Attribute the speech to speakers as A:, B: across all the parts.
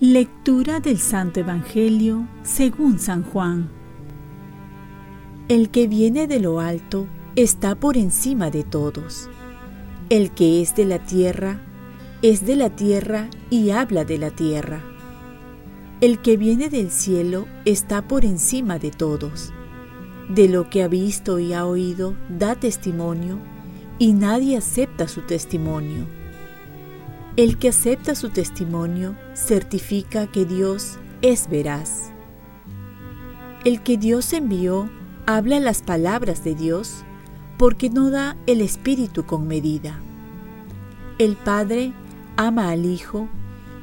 A: Lectura del Santo Evangelio según San Juan. El que viene de lo alto está por encima de todos. El que es de la tierra es de la tierra y habla de la tierra. El que viene del cielo está por encima de todos. De lo que ha visto y ha oído da testimonio y nadie acepta su testimonio el que acepta su testimonio certifica que Dios es veraz. El que Dios envió habla las palabras de Dios porque no da el Espíritu con medida. El Padre ama al Hijo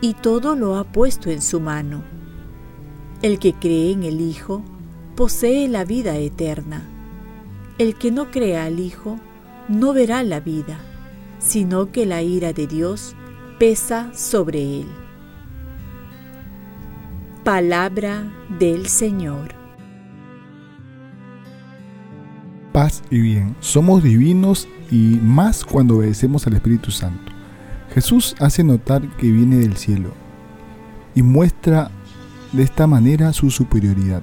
A: y todo lo ha puesto en su mano. El que cree en el Hijo posee la vida eterna. El que no crea al Hijo no verá la vida, sino que la ira de Dios pesa sobre él. Palabra del Señor.
B: Paz y bien, somos divinos y más cuando obedecemos al Espíritu Santo. Jesús hace notar que viene del cielo y muestra de esta manera su superioridad.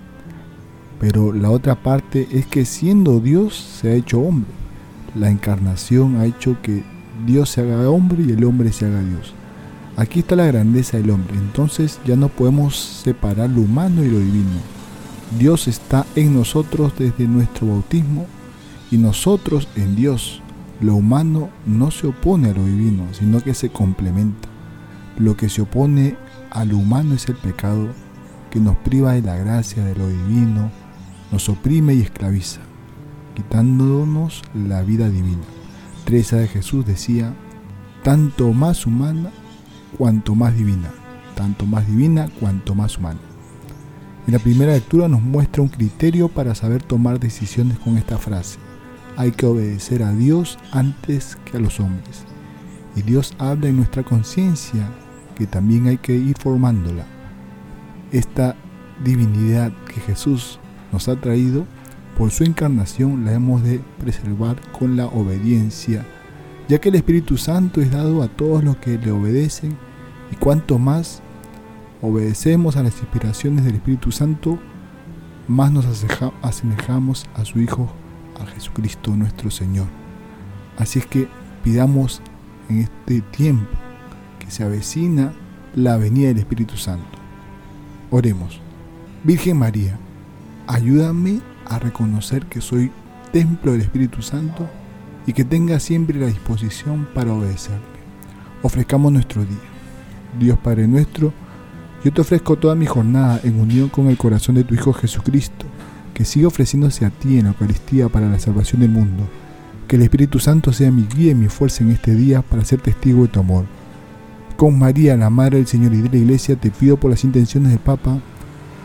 B: Pero la otra parte es que siendo Dios se ha hecho hombre. La encarnación ha hecho que Dios se haga hombre y el hombre se haga Dios. Aquí está la grandeza del hombre, entonces ya no podemos separar lo humano y lo divino. Dios está en nosotros desde nuestro bautismo y nosotros en Dios. Lo humano no se opone a lo divino, sino que se complementa. Lo que se opone a lo humano es el pecado que nos priva de la gracia de lo divino, nos oprime y esclaviza, quitándonos la vida divina. Teresa de Jesús decía, tanto más humana cuanto más divina, tanto más divina cuanto más humana. En la primera lectura nos muestra un criterio para saber tomar decisiones con esta frase. Hay que obedecer a Dios antes que a los hombres. Y Dios habla en nuestra conciencia que también hay que ir formándola. Esta divinidad que Jesús nos ha traído por su encarnación la hemos de preservar con la obediencia, ya que el Espíritu Santo es dado a todos los que le obedecen y cuanto más obedecemos a las inspiraciones del Espíritu Santo, más nos asemejamos a su Hijo, a Jesucristo nuestro Señor. Así es que pidamos en este tiempo que se avecina la venida del Espíritu Santo. Oremos. Virgen María, ayúdame a reconocer que soy templo del Espíritu Santo y que tenga siempre la disposición para obedecerle. Ofrezcamos nuestro día. Dios Padre nuestro, yo te ofrezco toda mi jornada en unión con el corazón de tu Hijo Jesucristo, que sigue ofreciéndose a ti en la Eucaristía para la salvación del mundo. Que el Espíritu Santo sea mi guía y mi fuerza en este día para ser testigo de tu amor. Con María, la Madre del Señor y de la Iglesia, te pido por las intenciones del Papa